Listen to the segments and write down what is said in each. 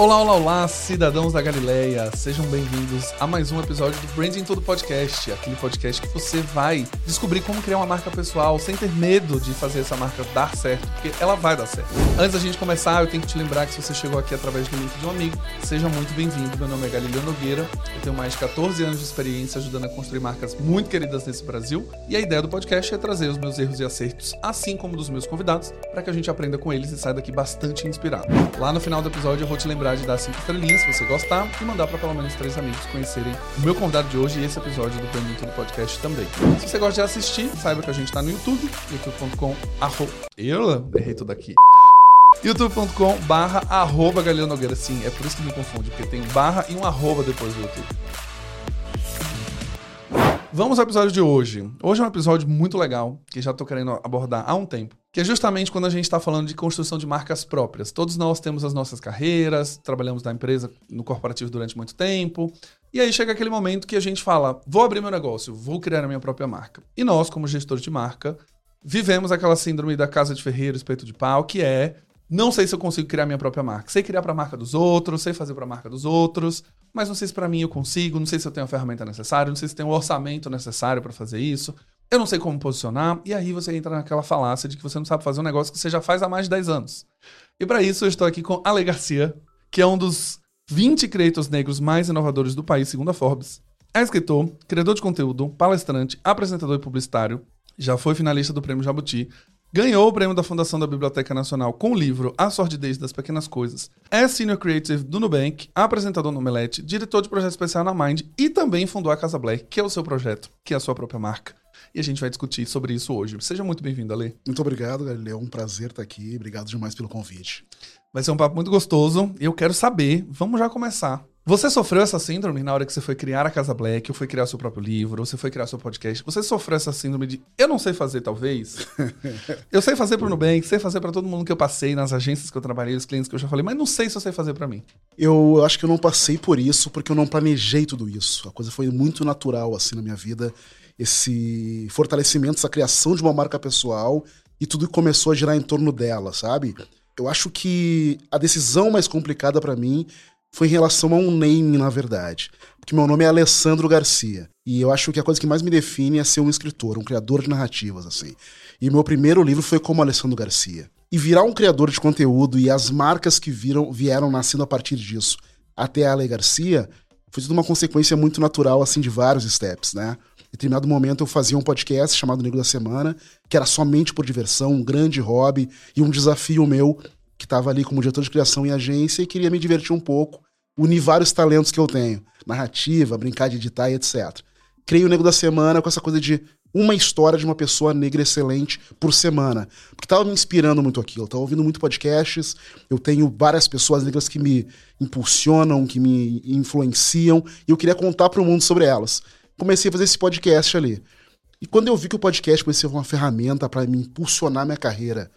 Olá, olá, olá, cidadãos da Galileia. Sejam bem-vindos a mais um episódio do Branding Todo Podcast, aquele podcast que você vai descobrir como criar uma marca pessoal sem ter medo de fazer essa marca dar certo, porque ela vai dar certo. Antes da gente começar, eu tenho que te lembrar que se você chegou aqui através do link de um amigo, seja muito bem-vindo. Meu nome é Galileu Nogueira, eu tenho mais de 14 anos de experiência ajudando a construir marcas muito queridas nesse Brasil, e a ideia do podcast é trazer os meus erros e acertos, assim como dos meus convidados, para que a gente aprenda com eles e saia daqui bastante inspirado. Lá no final do episódio eu vou te lembrar lembrar de dar cinco estrelinhas se você gostar e mandar para pelo menos três amigos conhecerem o meu convidado de hoje e esse episódio do Branding Tudo Podcast também. Se você gosta de assistir, saiba que a gente tá no YouTube, youtube.com Eu errei tudo aqui youtube.com barra arroba Galileu Nogueira. Sim, é por isso que me confunde, porque tem barra e um arroba depois do YouTube. Vamos ao episódio de hoje. Hoje é um episódio muito legal, que já tô querendo abordar há um tempo que é justamente quando a gente está falando de construção de marcas próprias. Todos nós temos as nossas carreiras, trabalhamos na empresa, no corporativo durante muito tempo, e aí chega aquele momento que a gente fala: vou abrir meu negócio, vou criar a minha própria marca. E nós, como gestores de marca, vivemos aquela síndrome da casa de ferreiro, espeto de pau, que é: não sei se eu consigo criar minha própria marca. Sei criar para a marca dos outros, sei fazer para a marca dos outros, mas não sei se para mim eu consigo, não sei se eu tenho a ferramenta necessária, não sei se tenho o orçamento necessário para fazer isso eu não sei como posicionar, e aí você entra naquela falácia de que você não sabe fazer um negócio que você já faz há mais de 10 anos. E para isso eu estou aqui com Ale Garcia, que é um dos 20 creators negros mais inovadores do país, segundo a Forbes. É escritor, criador de conteúdo, palestrante, apresentador e publicitário, já foi finalista do Prêmio Jabuti, ganhou o prêmio da Fundação da Biblioteca Nacional com o livro A Sordidez das Pequenas Coisas, é Senior Creative do Nubank, apresentador no Omelete, diretor de projeto especial na Mind e também fundou a Casa Black, que é o seu projeto, que é a sua própria marca e a gente vai discutir sobre isso hoje. Seja muito bem-vindo, Ale. Muito obrigado, Galileu. É um prazer estar aqui. Obrigado demais pelo convite. Vai ser um papo muito gostoso e eu quero saber, vamos já começar. Você sofreu essa síndrome na hora que você foi criar a Casa Black, ou foi criar seu próprio livro, ou você foi criar seu podcast? Você sofreu essa síndrome de eu não sei fazer, talvez? eu sei fazer pro Nubank, sei fazer para todo mundo que eu passei, nas agências que eu trabalhei, os clientes que eu já falei, mas não sei se eu sei fazer para mim. Eu acho que eu não passei por isso porque eu não planejei tudo isso. A coisa foi muito natural assim na minha vida esse fortalecimento, essa criação de uma marca pessoal e tudo começou a girar em torno dela, sabe? Eu acho que a decisão mais complicada para mim foi em relação a um name, na verdade. Porque meu nome é Alessandro Garcia. E eu acho que a coisa que mais me define é ser um escritor, um criador de narrativas, assim. E meu primeiro livro foi como Alessandro Garcia. E virar um criador de conteúdo e as marcas que viram, vieram nascendo a partir disso até a Ale Garcia foi tudo uma consequência muito natural, assim, de vários steps, né? Em determinado momento eu fazia um podcast chamado Negro da Semana, que era somente por diversão, um grande hobby e um desafio meu, que estava ali como diretor de criação em agência e queria me divertir um pouco, unir vários talentos que eu tenho, narrativa, brincar de editar e etc. Criei o Negro da Semana com essa coisa de uma história de uma pessoa negra excelente por semana. Porque estava me inspirando muito aquilo. Estava ouvindo muito podcasts. Eu tenho várias pessoas negras que me impulsionam, que me influenciam. E eu queria contar para o mundo sobre elas comecei a fazer esse podcast ali. E quando eu vi que o podcast podia ser uma ferramenta para me impulsionar minha carreira,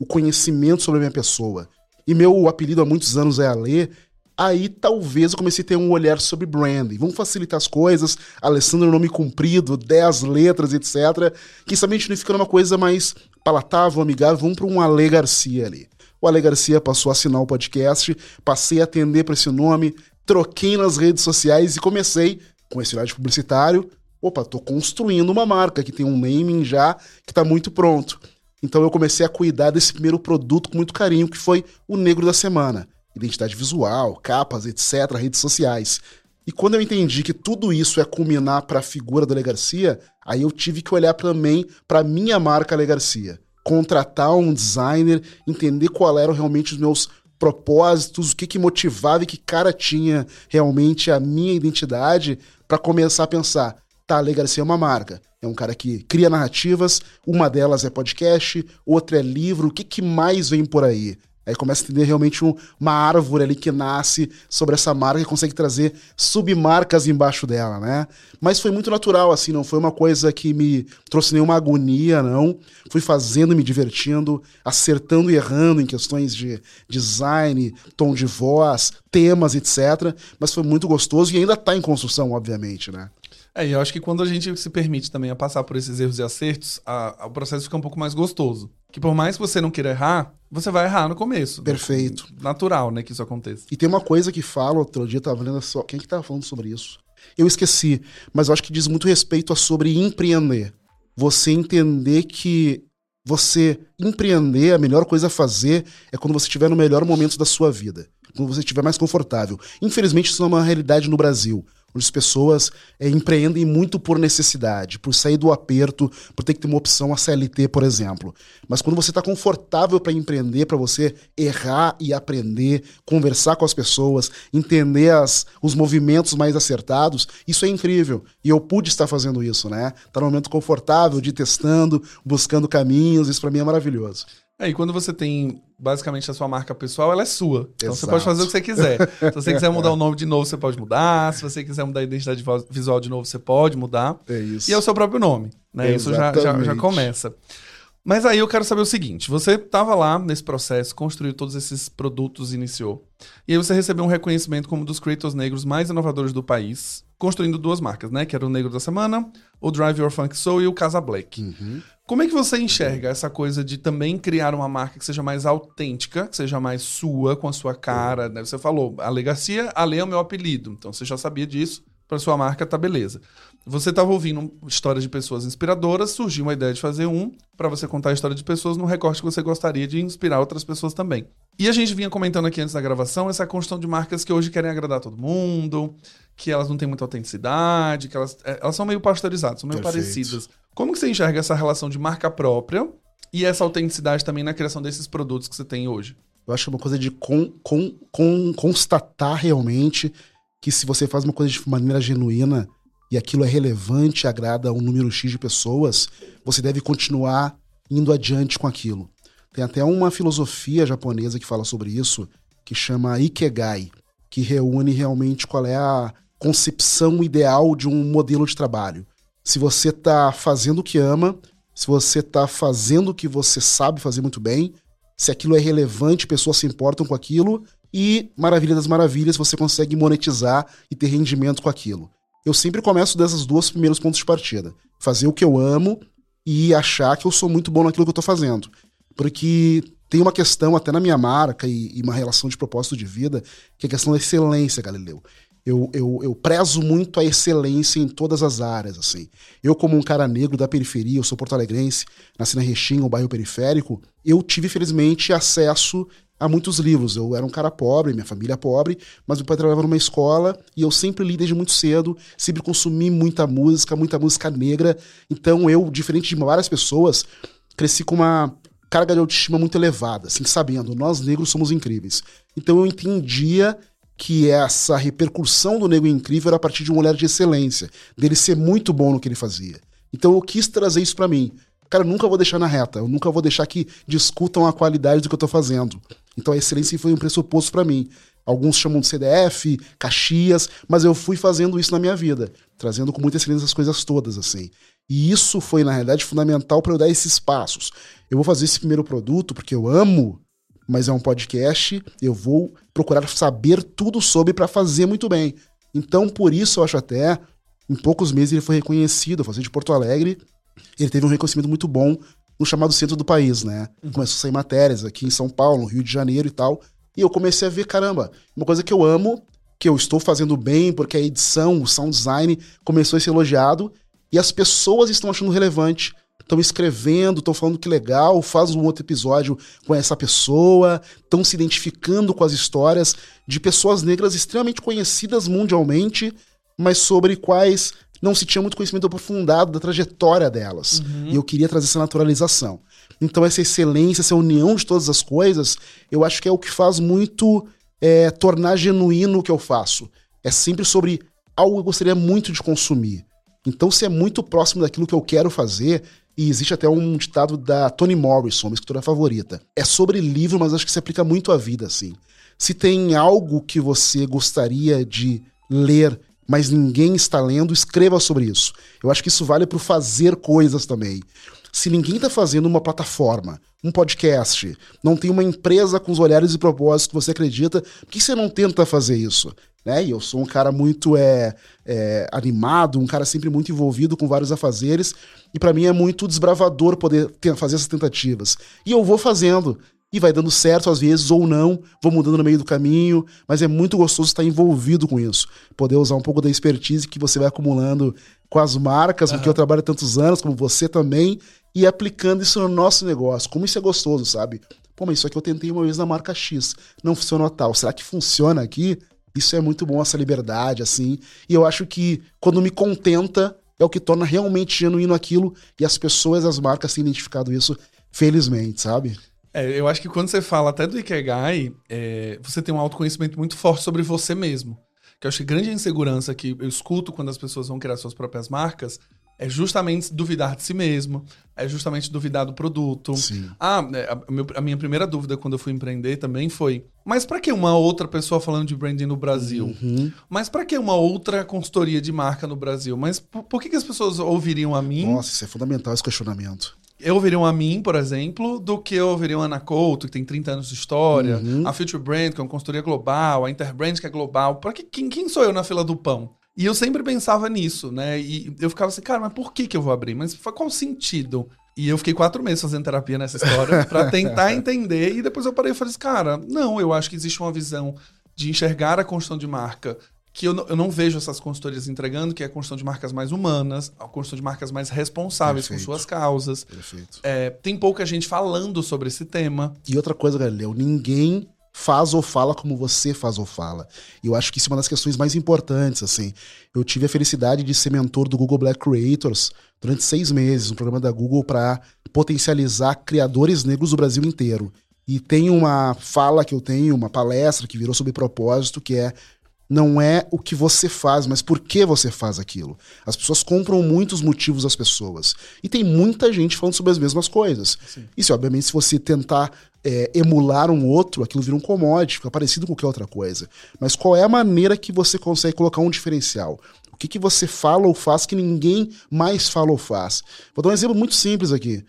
o conhecimento sobre a minha pessoa, e meu apelido há muitos anos é Alê, aí talvez eu comecei a ter um olhar sobre branding. Vamos facilitar as coisas, Alessandro nome comprido, 10 letras, etc. Quem sabe a gente não fica numa coisa mais palatável, amigável, vamos para um Ale Garcia ali. O Ale Garcia passou a assinar o podcast, passei a atender para esse nome, troquei nas redes sociais e comecei com esse de publicitário, opa, tô construindo uma marca que tem um naming já que está muito pronto. Então eu comecei a cuidar desse primeiro produto com muito carinho, que foi o Negro da Semana. Identidade visual, capas, etc., redes sociais. E quando eu entendi que tudo isso é culminar para a figura do Le Garcia, aí eu tive que olhar também para minha marca Le Garcia. Contratar um designer, entender qual eram realmente os meus propósitos, o que, que motivava e que cara tinha realmente a minha identidade para começar a pensar, tá, Le Garcia é uma marca, é um cara que cria narrativas, uma delas é podcast, outra é livro, o que, que mais vem por aí? Aí começa a entender realmente um, uma árvore ali que nasce sobre essa marca e consegue trazer submarcas embaixo dela, né? Mas foi muito natural, assim, não foi uma coisa que me trouxe nenhuma agonia, não. Fui fazendo, me divertindo, acertando e errando em questões de design, tom de voz, temas, etc. Mas foi muito gostoso e ainda tá em construção, obviamente, né? É, e eu acho que quando a gente se permite também a passar por esses erros e acertos, a, a, o processo fica um pouco mais gostoso. Que por mais que você não queira errar, você vai errar no começo. Perfeito. Natural, né, que isso aconteça. E tem uma coisa que fala, outro dia eu tava lendo só. Quem que tava falando sobre isso? Eu esqueci, mas eu acho que diz muito respeito a sobre empreender. Você entender que você empreender, a melhor coisa a fazer é quando você estiver no melhor momento da sua vida. Quando você estiver mais confortável. Infelizmente, isso não é uma realidade no Brasil onde as pessoas é, empreendem muito por necessidade, por sair do aperto, por ter que ter uma opção a CLT, por exemplo. Mas quando você está confortável para empreender, para você errar e aprender, conversar com as pessoas, entender as, os movimentos mais acertados, isso é incrível. E eu pude estar fazendo isso, né? Tá num momento confortável de testando, buscando caminhos, isso para mim é maravilhoso. É, e quando você tem basicamente a sua marca pessoal, ela é sua. Então Exato. você pode fazer o que você quiser. Se você quiser mudar o nome de novo, você pode mudar. Se você quiser mudar a identidade visual de novo, você pode mudar. É isso. E é o seu próprio nome. Né? Isso já, já, já começa. Mas aí eu quero saber o seguinte: você estava lá nesse processo, construiu todos esses produtos, iniciou. E aí você recebeu um reconhecimento como um dos creators negros mais inovadores do país, construindo duas marcas, né? Que era o Negro da Semana, o Drive Your Funk Soul e o Casa Black. Uhum. Como é que você enxerga essa coisa de também criar uma marca que seja mais autêntica, que seja mais sua, com a sua cara? Né? Você falou, a Legacia, a Lei é o meu apelido, então você já sabia disso, para sua marca tá beleza. Você estava ouvindo histórias de pessoas inspiradoras, surgiu uma ideia de fazer um para você contar a história de pessoas num recorte que você gostaria de inspirar outras pessoas também. E a gente vinha comentando aqui antes da gravação essa construção de marcas que hoje querem agradar todo mundo, que elas não têm muita autenticidade, que elas, é, elas são meio pasteurizadas, são meio Perfeito. parecidas. Como que você enxerga essa relação de marca própria e essa autenticidade também na criação desses produtos que você tem hoje? Eu acho que é uma coisa de con, con, con, constatar realmente que se você faz uma coisa de maneira genuína e aquilo é relevante, agrada um número X de pessoas, você deve continuar indo adiante com aquilo. Tem até uma filosofia japonesa que fala sobre isso, que chama Ikegai, que reúne realmente qual é a concepção ideal de um modelo de trabalho se você está fazendo o que ama, se você está fazendo o que você sabe fazer muito bem, se aquilo é relevante, pessoas se importam com aquilo e, maravilha das maravilhas, você consegue monetizar e ter rendimento com aquilo. Eu sempre começo desses dois primeiros pontos de partida. Fazer o que eu amo e achar que eu sou muito bom naquilo que eu estou fazendo. Porque tem uma questão até na minha marca e, e, uma relação de propósito de vida, que é a questão da excelência, Galileu eu, eu, eu prezo muito a excelência em todas as áreas, assim. Eu, como um cara negro da periferia, eu sou porto-alegrense, nasci na Rexinha, um bairro periférico, eu tive, felizmente, acesso a muitos livros. Eu era um cara pobre, minha família é pobre, mas meu pai trabalhava numa escola e eu sempre li desde muito cedo, sempre consumi muita música, muita música negra. Então eu, diferente de várias pessoas, cresci com uma carga de autoestima muito elevada, assim, sabendo, nós negros somos incríveis. Então eu entendia que essa repercussão do Nego Incrível era a partir de um olhar de excelência, dele ser muito bom no que ele fazia. Então eu quis trazer isso para mim. Cara, eu nunca vou deixar na reta, eu nunca vou deixar que discutam a qualidade do que eu tô fazendo. Então a excelência foi um pressuposto para mim. Alguns chamam de CDF, Caxias, mas eu fui fazendo isso na minha vida, trazendo com muita excelência as coisas todas, assim. E isso foi, na realidade, fundamental para eu dar esses passos. Eu vou fazer esse primeiro produto porque eu amo mas é um podcast, eu vou procurar saber tudo sobre para fazer muito bem. Então, por isso, eu acho até, em poucos meses ele foi reconhecido, eu fazer de Porto Alegre, ele teve um reconhecimento muito bom no chamado centro do país, né? Uhum. Começou a sair matérias aqui em São Paulo, no Rio de Janeiro e tal, e eu comecei a ver, caramba, uma coisa que eu amo, que eu estou fazendo bem, porque a edição, o sound design começou a ser elogiado, e as pessoas estão achando relevante estão escrevendo, estão falando que legal, faz um outro episódio com essa pessoa, estão se identificando com as histórias de pessoas negras extremamente conhecidas mundialmente, mas sobre quais não se tinha muito conhecimento aprofundado da trajetória delas. Uhum. E eu queria trazer essa naturalização. Então, essa excelência, essa união de todas as coisas, eu acho que é o que faz muito é, tornar genuíno o que eu faço. É sempre sobre algo que eu gostaria muito de consumir. Então, se é muito próximo daquilo que eu quero fazer, E existe até um ditado da Toni Morrison, minha escritora favorita. É sobre livro, mas acho que se aplica muito à vida, assim. Se tem algo que você gostaria de ler, mas ninguém está lendo, escreva sobre isso. Eu acho que isso vale para fazer coisas também. Se ninguém está fazendo uma plataforma, um podcast, não tem uma empresa com os olhares e propósitos que você acredita, por que você não tenta fazer isso? Né? E eu sou um cara muito é, é, animado, um cara sempre muito envolvido com vários afazeres, e para mim é muito desbravador poder ter, fazer essas tentativas. E eu vou fazendo, e vai dando certo às vezes ou não, vou mudando no meio do caminho, mas é muito gostoso estar envolvido com isso. Poder usar um pouco da expertise que você vai acumulando com as marcas, uhum. porque eu trabalho há tantos anos, como você também, e aplicando isso no nosso negócio. Como isso é gostoso, sabe? Pô, mas isso aqui eu tentei uma vez na marca X, não funcionou tal. Será que funciona aqui? Isso é muito bom, essa liberdade, assim. E eu acho que quando me contenta, é o que torna realmente genuíno aquilo e as pessoas, as marcas têm identificado isso, felizmente, sabe? É, eu acho que quando você fala até do Ikegai, é, você tem um autoconhecimento muito forte sobre você mesmo. Que eu acho que grande insegurança que eu escuto quando as pessoas vão criar suas próprias marcas é justamente duvidar de si mesmo, é justamente duvidar do produto. Sim. Ah, é, a, minha primeira dúvida quando eu fui empreender também foi: mas para que uma outra pessoa falando de branding no Brasil? Uhum. Mas para que uma outra consultoria de marca no Brasil? Mas por, por que, que as pessoas ouviriam a mim? Nossa, isso é fundamental esse questionamento eu ouviriam a mim, por exemplo, do que eu ouviria a Ana Couto, que tem 30 anos de história, uhum. a Future Brand, que é uma consultoria global, a Interbrand, que é global. Para que, quem, quem sou eu na fila do pão? E eu sempre pensava nisso, né? E eu ficava assim, cara, mas por que, que eu vou abrir? Mas qual o sentido? E eu fiquei quatro meses fazendo terapia nessa história para tentar entender. E depois eu parei e falei assim, cara, não, eu acho que existe uma visão de enxergar a construção de marca que eu não, eu não vejo essas consultorias entregando, que é a construção de marcas mais humanas, a construção de marcas mais responsáveis Perfeito. com suas causas. Perfeito. É, tem pouca gente falando sobre esse tema. E outra coisa, Galileu, ninguém faz ou fala como você faz ou fala. E eu acho que isso é uma das questões mais importantes, assim. Eu tive a felicidade de ser mentor do Google Black Creators durante seis meses, um programa da Google para potencializar criadores negros do Brasil inteiro. E tem uma fala que eu tenho, uma palestra que virou sobre propósito, que é não é o que você faz, mas por que você faz aquilo. As pessoas compram muitos motivos às pessoas. E tem muita gente falando sobre as mesmas coisas. Sim. Isso, obviamente, se você tentar é, emular um outro, aquilo vira um commodity, fica parecido com qualquer outra coisa. Mas qual é a maneira que você consegue colocar um diferencial? O que, que você fala ou faz que ninguém mais fala ou faz? Vou dar um exemplo muito simples aqui.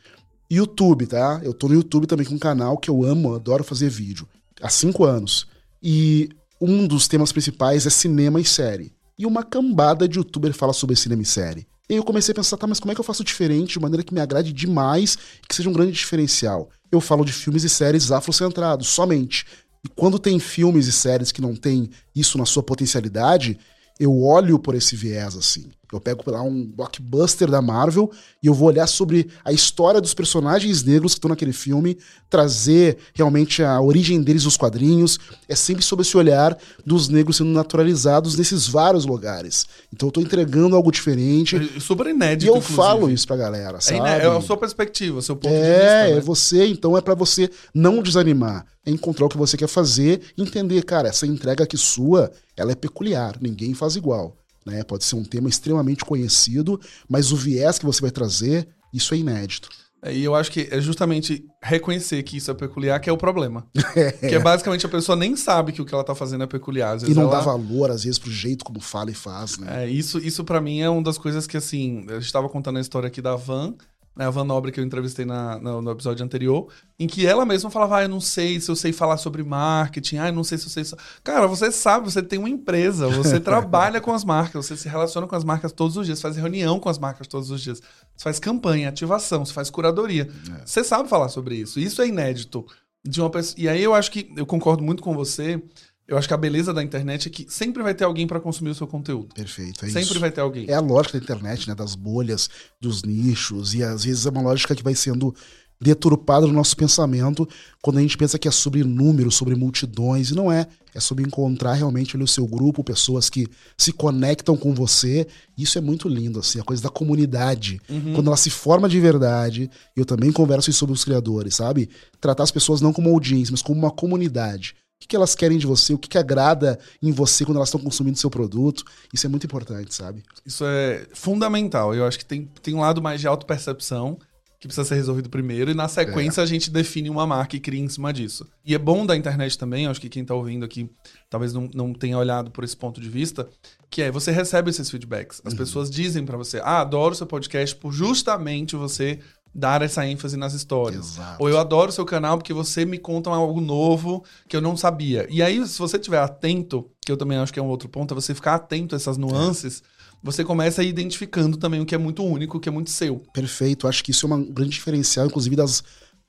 YouTube, tá? Eu tô no YouTube também com um canal que eu amo, adoro fazer vídeo. Há cinco anos. E um dos temas principais é cinema e série. E uma cambada de youtuber fala sobre cinema e série. E eu comecei a pensar, tá, mas como é que eu faço diferente, de maneira que me agrade demais que seja um grande diferencial? Eu falo de filmes e séries afrocentrados, somente. E quando tem filmes e séries que não tem isso na sua potencialidade, eu olho por esse viés, assim. Eu pego lá um blockbuster da Marvel e eu vou olhar sobre a história dos personagens negros que estão naquele filme, trazer realmente a origem deles nos quadrinhos. É sempre sobre esse olhar dos negros sendo naturalizados nesses vários lugares. Então eu tô entregando algo diferente. É super inédito. E eu inclusive. falo isso pra galera, sabe? É, é a sua perspectiva, o seu ponto é, de vista. É, né? é você, então é para você não desanimar. É encontrar o que você quer fazer, entender, cara, essa entrega aqui sua, ela é peculiar, ninguém faz igual. Né? Pode ser um tema extremamente conhecido, mas o viés que você vai trazer, isso é inédito. É, e eu acho que é justamente reconhecer que isso é peculiar que é o problema. É. Que é basicamente a pessoa nem sabe que o que ela tá fazendo é peculiar. e não ela... dá valor, às vezes, pro jeito como fala e faz, né? É, isso, isso para mim é uma das coisas que, assim, a gente tava contando a história aqui da Van, né, a Van Nobre que eu entrevistei na, no, no, episódio anterior, em que ela mesma falava, ah, eu não sei se eu sei falar sobre marketing, ah, eu não sei se eu sei... Cara, você sabe, você tem uma empresa, você trabalha com as marcas, você se relaciona com as marcas todos os dias, faz reunião com as marcas todos os dias, você faz campanha, ativação, você faz curadoria. É. Você sabe falar sobre isso, isso é inédito. De uma pessoa... E aí eu acho que, eu concordo muito com você, eu acho que a beleza da internet é que sempre vai ter alguém para consumir o seu conteúdo. Perfeito, é Sempre isso. vai ter alguém. É a lógica da internet, né? Das bolhas, dos nichos, e às vezes é uma lógica que vai sendo deturpada no nosso pensamento quando a gente pensa que é sobre números, sobre multidões, e não é. É sobre encontrar realmente ali o seu grupo, pessoas que se conectam com você. Isso é muito lindo, assim, a coisa da comunidade. Uhum. Quando ela se forma de verdade, eu também converso sobre os criadores, sabe? Tratar as pessoas não como audiência, mas como uma comunidade. O que, elas querem de você, o que, que agrada em você quando elas estão consumindo seu produto. Isso é muito importante, sabe? Isso é fundamental. Eu acho que tem, tem um lado mais de autopercepção, que precisa ser resolvido primeiro, e na sequência é. a gente define uma marca e cria em cima disso. E é bom da internet também, acho que quem está ouvindo aqui talvez não, não tenha olhado por esse ponto de vista, que é você recebe esses feedbacks. As uhum. pessoas dizem para você, ah, adoro seu podcast por justamente você dar essa ênfase nas histórias. Exato. Ou eu adoro seu canal porque você me conta algo novo que eu não sabia. E aí, se você estiver atento, que eu também acho que é um outro ponto, é você ficar atento a essas nuances. É você começa a ir identificando também o que é muito único, o que é muito seu. Perfeito. Acho que isso é um grande diferencial, inclusive, das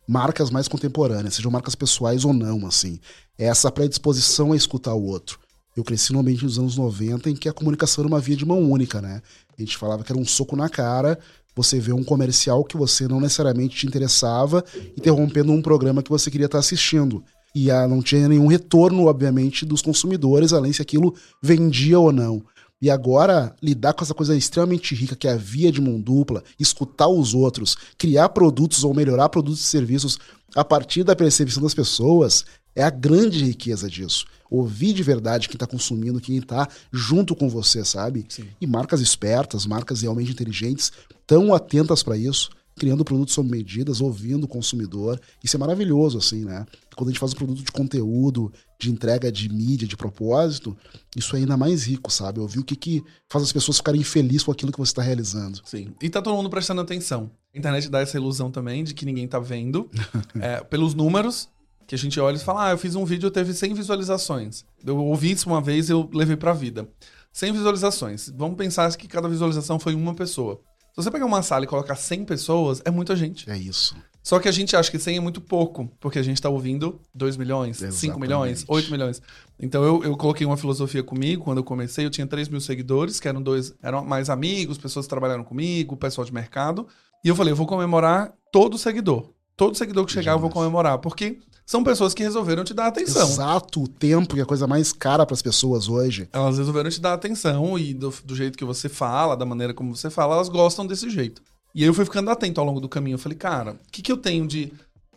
marcas mais contemporâneas, sejam marcas pessoais ou não, assim. É essa predisposição a escutar o outro. Eu cresci no ambiente dos anos 90 em que a comunicação era uma via de mão única, né? A gente falava que era um soco na cara, você vê um comercial que você não necessariamente te interessava, interrompendo um programa que você queria estar assistindo. E ah, não tinha nenhum retorno, obviamente, dos consumidores, além se aquilo vendia ou não. E agora, lidar com essa coisa extremamente rica que é a via de mão dupla, escutar os outros, criar produtos ou melhorar produtos e serviços a partir da percepção das pessoas, é a grande riqueza disso. Ouvir de verdade quem está consumindo, quem está junto com você, sabe? Sim. E marcas espertas, marcas realmente inteligentes, tão atentas para isso criando produtos sob medidas, ouvindo o consumidor. Isso é maravilhoso, assim, né? Quando a gente faz um produto de conteúdo, de entrega de mídia, de propósito, isso é ainda mais rico, sabe? Ouvir o que, que faz as pessoas ficarem felizes com aquilo que você está realizando. Sim. E tá todo mundo prestando atenção. A internet dá essa ilusão também de que ninguém tá vendo. é, pelos números, que a gente olha e fala, ah, eu fiz um vídeo, teve 100 visualizações. Eu ouvi isso uma vez eu levei pra vida. 100 visualizações. Vamos pensar que cada visualização foi uma pessoa. Se você pegar uma sala e colocar 100 pessoas, é muita gente. É isso. Só que a gente acha que 100 é muito pouco, porque a gente está ouvindo 2 milhões, Exatamente. 5 milhões, 8 milhões. Então eu, eu coloquei uma filosofia comigo, quando eu comecei, eu tinha 3 mil seguidores, que eram dois, eram mais amigos, pessoas que trabalharam comigo, pessoal de mercado. E eu falei, eu vou comemorar todo seguidor. Todo seguidor que chegar, eu vou comemorar. Porque são pessoas que resolveram te dar atenção. Exato, o tempo, que é a coisa mais cara para as pessoas hoje. Elas resolveram te dar atenção e do, do, jeito que você fala, da maneira como você fala, elas gostam desse jeito. E aí eu fui ficando atento ao longo do caminho. Eu falei, cara, o que, que eu tenho de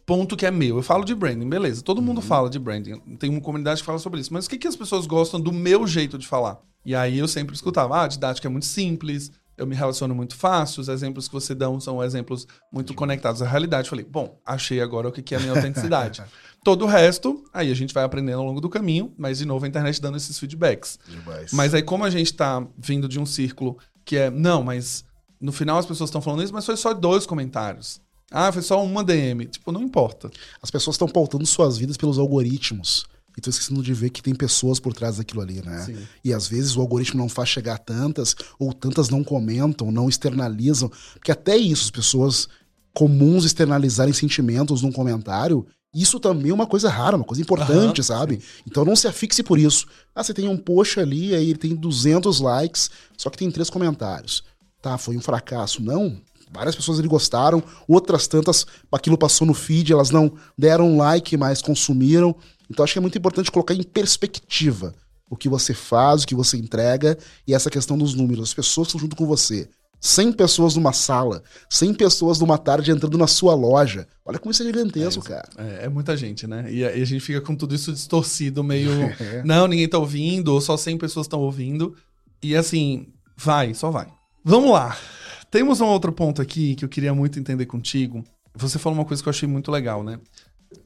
ponto que é meu? Eu falo de branding, beleza. Todo mundo uhum. fala de branding. Tem uma comunidade que fala sobre isso. Mas o que, que as pessoas gostam do meu jeito de falar? E aí eu sempre escutava, ah, a didática é muito simples, eu me relaciono muito fácil, os exemplos que você dão são exemplos muito conectados à realidade. falei, bom, achei agora o que é a minha autenticidade. Todo o resto, aí a gente vai aprendendo ao longo do caminho, mas de novo a internet dando esses feedbacks. Demais. Mas aí, como a gente está vindo de um círculo que é, não, mas no final as pessoas estão falando isso, mas foi só dois comentários. Ah, foi só uma DM. Tipo, não importa. As pessoas estão pautando suas vidas pelos algoritmos. E tô esquecendo de ver que tem pessoas por trás daquilo ali, né? Sim. E às vezes o algoritmo não faz chegar tantas, ou tantas não comentam, não externalizam. Porque até isso, as pessoas comuns externalizarem sentimentos num comentário, isso também é uma coisa rara, uma coisa importante, uhum, sabe? Sim. Então não se afixe por isso. Ah, você tem um post ali, aí ele tem 200 likes, só que tem três comentários. Tá, foi um fracasso. Não, várias pessoas ali gostaram, outras tantas, aquilo passou no feed, elas não deram like, mas consumiram. Então acho que é muito importante colocar em perspectiva o que você faz, o que você entrega e essa questão dos números. As pessoas estão junto com você. 100 pessoas numa sala, 100 pessoas numa tarde entrando na sua loja. Olha como isso é gigantesco, é, cara. É, é, muita gente, né? E a, e a, gente fica com tudo isso distorcido, meio. é. Não, ninguém tá ouvindo, ou só 100 pessoas estão ouvindo. E assim, vai, só vai. Vamos lá. Temos um outro ponto aqui que eu queria muito entender contigo. Você falou uma coisa que eu achei muito legal, né?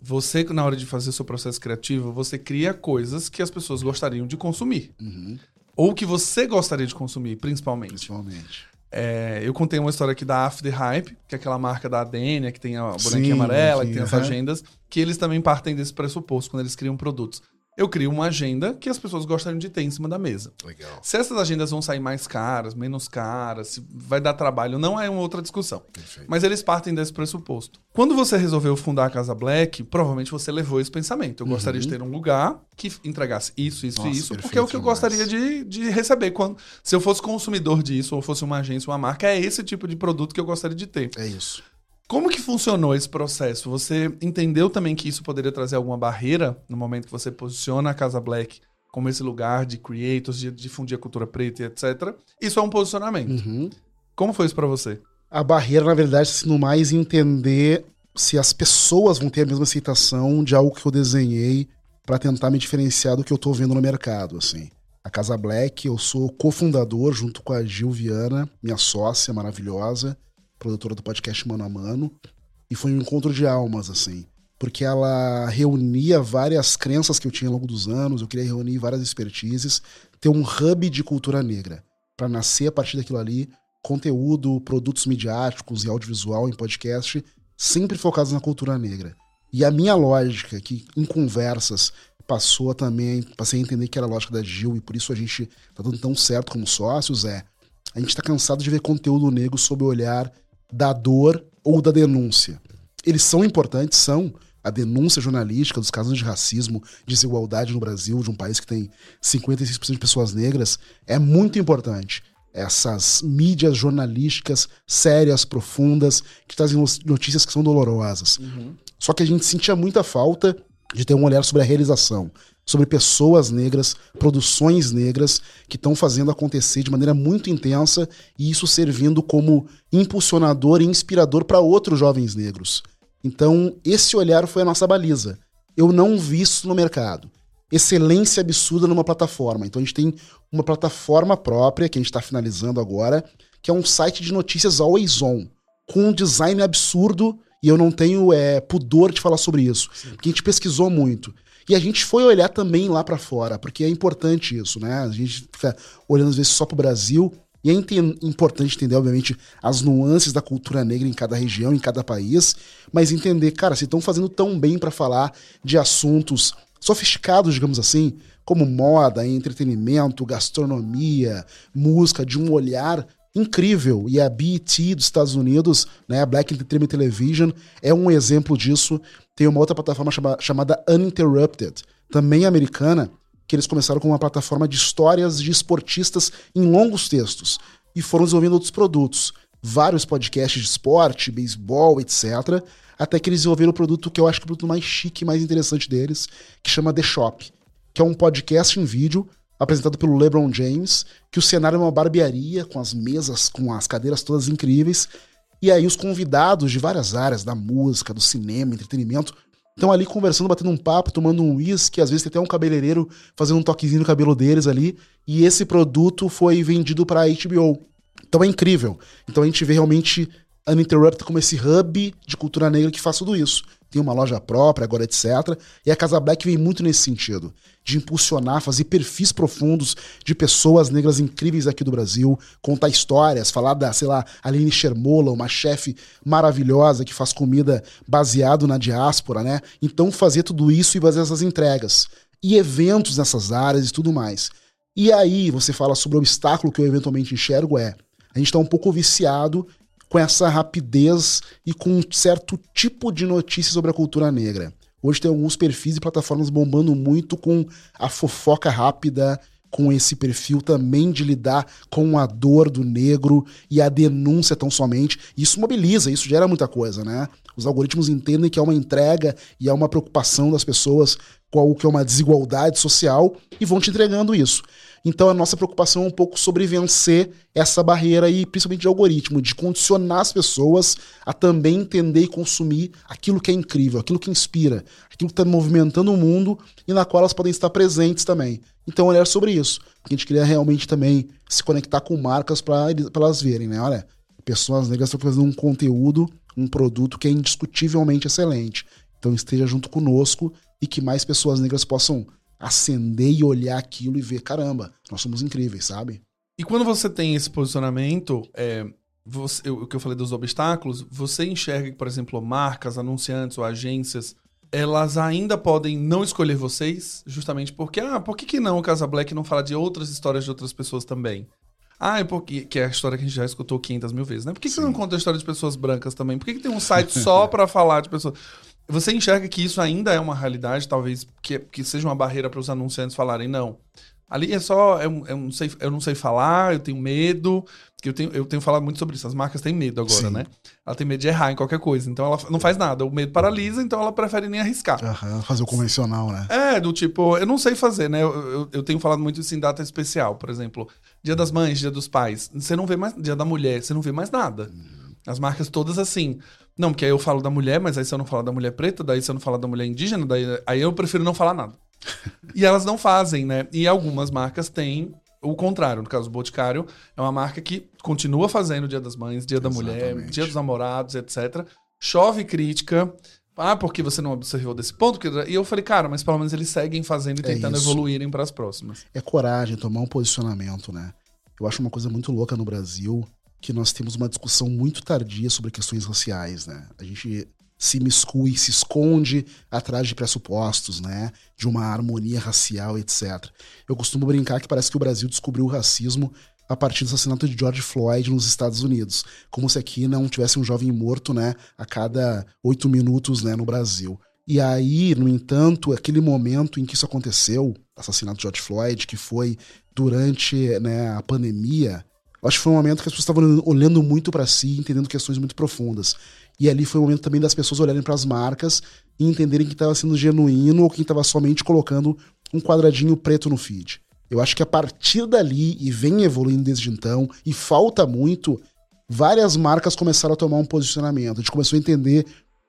Você, na hora de fazer o seu processo criativo, você cria coisas que as pessoas gostariam de consumir. Uhum. Ou que você gostaria de consumir, principalmente. Principalmente. É, eu contei uma história aqui da After Hype, que é aquela marca da Adenia, que tem a bonequinha sim, amarela, sim, que tem as agendas, que eles também partem desse pressuposto quando eles criam produtos eu crio uma agenda que as pessoas gostariam de ter em cima da mesa. Legal. Se essas agendas vão sair mais caras, menos caras, se vai dar trabalho, não é uma outra discussão. Perfeito. Mas eles partem desse pressuposto. Quando você resolveu fundar a Casa Black, provavelmente você levou esse pensamento. Eu uhum. gostaria de ter um lugar que entregasse isso, isso Nossa, e isso, porque é o que eu gostaria de, de receber. Quando, se eu fosse consumidor disso, ou fosse uma agência, uma marca, é esse tipo de produto que eu gostaria de ter. É isso. Como que funcionou esse processo? Você entendeu também que isso poderia trazer alguma barreira no momento que você posiciona a Casa Black como esse lugar de creators, de difundir a cultura preta e etc. Isso é um posicionamento. Uhum. Como foi isso para você? A barreira, na verdade, se no mais entender se as pessoas vão ter a mesma aceitação de algo que eu desenhei para tentar me diferenciar do que eu tô vendo no mercado, assim. A Casa Black, eu sou cofundador junto com a Gil Viana, minha sócia maravilhosa produtora do podcast Mano a Mano, e foi um encontro de almas, assim. Porque ela reunia várias crenças que eu tinha ao longo dos anos, eu queria reunir várias expertises, ter um hub de cultura negra, para nascer a partir daquilo ali conteúdo, produtos midiáticos e audiovisual em podcast, sempre focados na cultura negra. E a minha lógica, que em conversas passou também, passei a entender que era a lógica da Gil, e por isso a gente tá dando tão certo como sócios, é a gente tá cansado de ver conteúdo negro sob o olhar da dor ou da denúncia. Eles são importantes, são. A denúncia jornalística dos casos de racismo, desigualdade no Brasil, de um país que tem 56% de pessoas negras, é muito importante essas mídias jornalísticas sérias, profundas, que trazem notícias que são dolorosas. Uhum. Só que a gente sentia muita falta de ter um olhar sobre a realização, sobre pessoas negras, produções negras que estão fazendo acontecer de maneira muito intensa e isso servindo como impulsionador e inspirador para outros jovens negros. Então, esse olhar foi a nossa baliza. Eu não vi isso no mercado excelência absurda numa plataforma. Então a gente tem uma plataforma própria que a gente está finalizando agora, que é um site de notícias always on, com um design absurdo e eu não tenho é, pudor de falar sobre isso, Sim. porque a gente pesquisou muito. E a gente foi olhar também lá para fora, porque é importante isso, né? A gente fica olhando às vezes só pro Brasil e é importante entender, obviamente, as nuances da cultura negra em cada região, em cada país, mas entender, cara, se estão fazendo tão bem para falar de assuntos sofisticados, digamos assim, como moda, entretenimento, gastronomia, música, de um olhar incrível. E a BET dos Estados Unidos, né, a Black Entertainment Television, é um exemplo disso. Tem uma outra plataforma chama, chamada Uninterrupted, também americana, que eles começaram com uma plataforma de histórias de esportistas em longos textos e foram desenvolvendo outros produtos. Vários podcasts de esporte, beisebol, etc até que eles desenvolveram o produto que eu acho que é o produto mais chique e mais interessante deles, que chama The Shop, que é um podcast em vídeo apresentado pelo LeBron James, que o cenário é uma barbearia, com as mesas, com as cadeiras todas incríveis, e aí os convidados de várias áreas, da música, do cinema, entretenimento, estão ali conversando, batendo um papo, tomando um uísque, às vezes tem até um cabeleireiro fazendo um toquezinho no cabelo deles ali, e esse produto foi vendido para a HBO. Então é incrível. Então a gente vê realmente Uninterrupted como esse hub de cultura negra que faz tudo isso. Tem uma loja própria, agora etc. E a Casa Black vem muito nesse sentido, de impulsionar, fazer perfis profundos de pessoas negras incríveis aqui do Brasil, contar histórias, falar da, sei lá, Aline Shermola, uma chefe maravilhosa que faz comida baseado na diáspora, né? Então fazer tudo isso e fazer essas entregas. E eventos nessas áreas e tudo mais. E aí você fala sobre o obstáculo que eu eventualmente enxergo é a gente está um pouco viciado com essa rapidez e com um certo tipo de notícia sobre a cultura negra. Hoje tem alguns perfis e plataformas bombando muito com a fofoca rápida, com esse perfil também de lidar com a dor do negro e a denúncia tão somente. Isso mobiliza, isso gera muita coisa, né? Os algoritmos entendem que é uma entrega e é uma preocupação das pessoas o que é uma desigualdade social e vão te entregando isso. Então a nossa preocupação é um pouco sobre vencer essa barreira aí, principalmente de algoritmo, de condicionar as pessoas a também entender e consumir aquilo que é incrível, aquilo que inspira, aquilo que está movimentando o mundo e na qual elas podem estar presentes também. Então olhar sobre isso. A gente queria realmente também se conectar com marcas para elas verem, né? Olha, pessoas negras estão fazendo um conteúdo, um produto que é indiscutivelmente excelente. Então esteja junto conosco e que mais pessoas negras possam acender e olhar aquilo e ver, caramba, nós somos incríveis, sabe? E quando você tem esse posicionamento, é, você, o que eu falei dos obstáculos, você enxerga que, por exemplo, marcas, anunciantes ou agências, elas ainda podem não escolher vocês, justamente porque, ah, por que, que não o Casa Black não fala de outras histórias de outras pessoas também? Ah, é porque, que é a história que a gente já escutou 500 mil vezes, né? Por que, que você não conta a história de pessoas brancas também? Por que, que tem um site só para falar de pessoas... Você enxerga que isso ainda é uma realidade, talvez que, que seja uma barreira para os anunciantes falarem, não. Ali é só, eu, eu, não sei, eu não sei falar, eu tenho medo, que eu tenho, eu tenho falado muito sobre isso. As marcas têm medo agora, Sim. né? Ela tem medo de errar em qualquer coisa, então ela não faz nada. O medo paralisa, então ela prefere nem arriscar. Uhum, fazer o convencional, né? É, do tipo, eu não sei fazer, né? Eu, eu, eu, tenho falado muito isso em data especial, por exemplo, Dia das Mães, Dia dos Pais. Você não vê mais, Dia da Mulher, você não vê mais nada. As marcas todas assim. Não, porque aí eu falo da mulher, mas aí se eu não falar da mulher preta, daí se eu não falar da mulher indígena, daí aí eu prefiro não falar nada. e elas não fazem, né? E algumas marcas têm o contrário, no caso, o Boticário é uma marca que continua fazendo Dia das Mães, Dia da Mulher. Dia dos Namorados, etc. Chove crítica. Ah, porque você não observou desse ponto? E eu falei, cara, mas pelo menos eles seguem fazendo e É tentando isso. evoluírem para as próximas. é coragem, tomar um posicionamento, né? Eu acho uma coisa muito louca no Brasil que nós temos uma discussão muito tardia sobre questões raciais, né? A gente se miscui, se esconde atrás de pressupostos, né? De uma harmonia racial, etc. Eu costumo brincar que parece que o Brasil descobriu o racismo a partir do assassinato de George Floyd nos Estados Unidos. Como se aqui não tivesse um jovem morto, né? A cada oito minutos, né? No Brasil. E aí, no entanto, aquele momento em que isso aconteceu, assassinato de George Floyd, que foi durante né, a pandemia, acho que foi um momento que as pessoas estavam olhando muito para si, entendendo questões muito profundas. E ali foi o momento também das pessoas olharem para as marcas e entenderem que estava sendo genuíno ou quem estava somente colocando um quadradinho preto no feed. Eu acho que a partir dali, e vem evoluindo desde então, e falta muito, várias marcas começaram a tomar um posicionamento. A gente começou a entender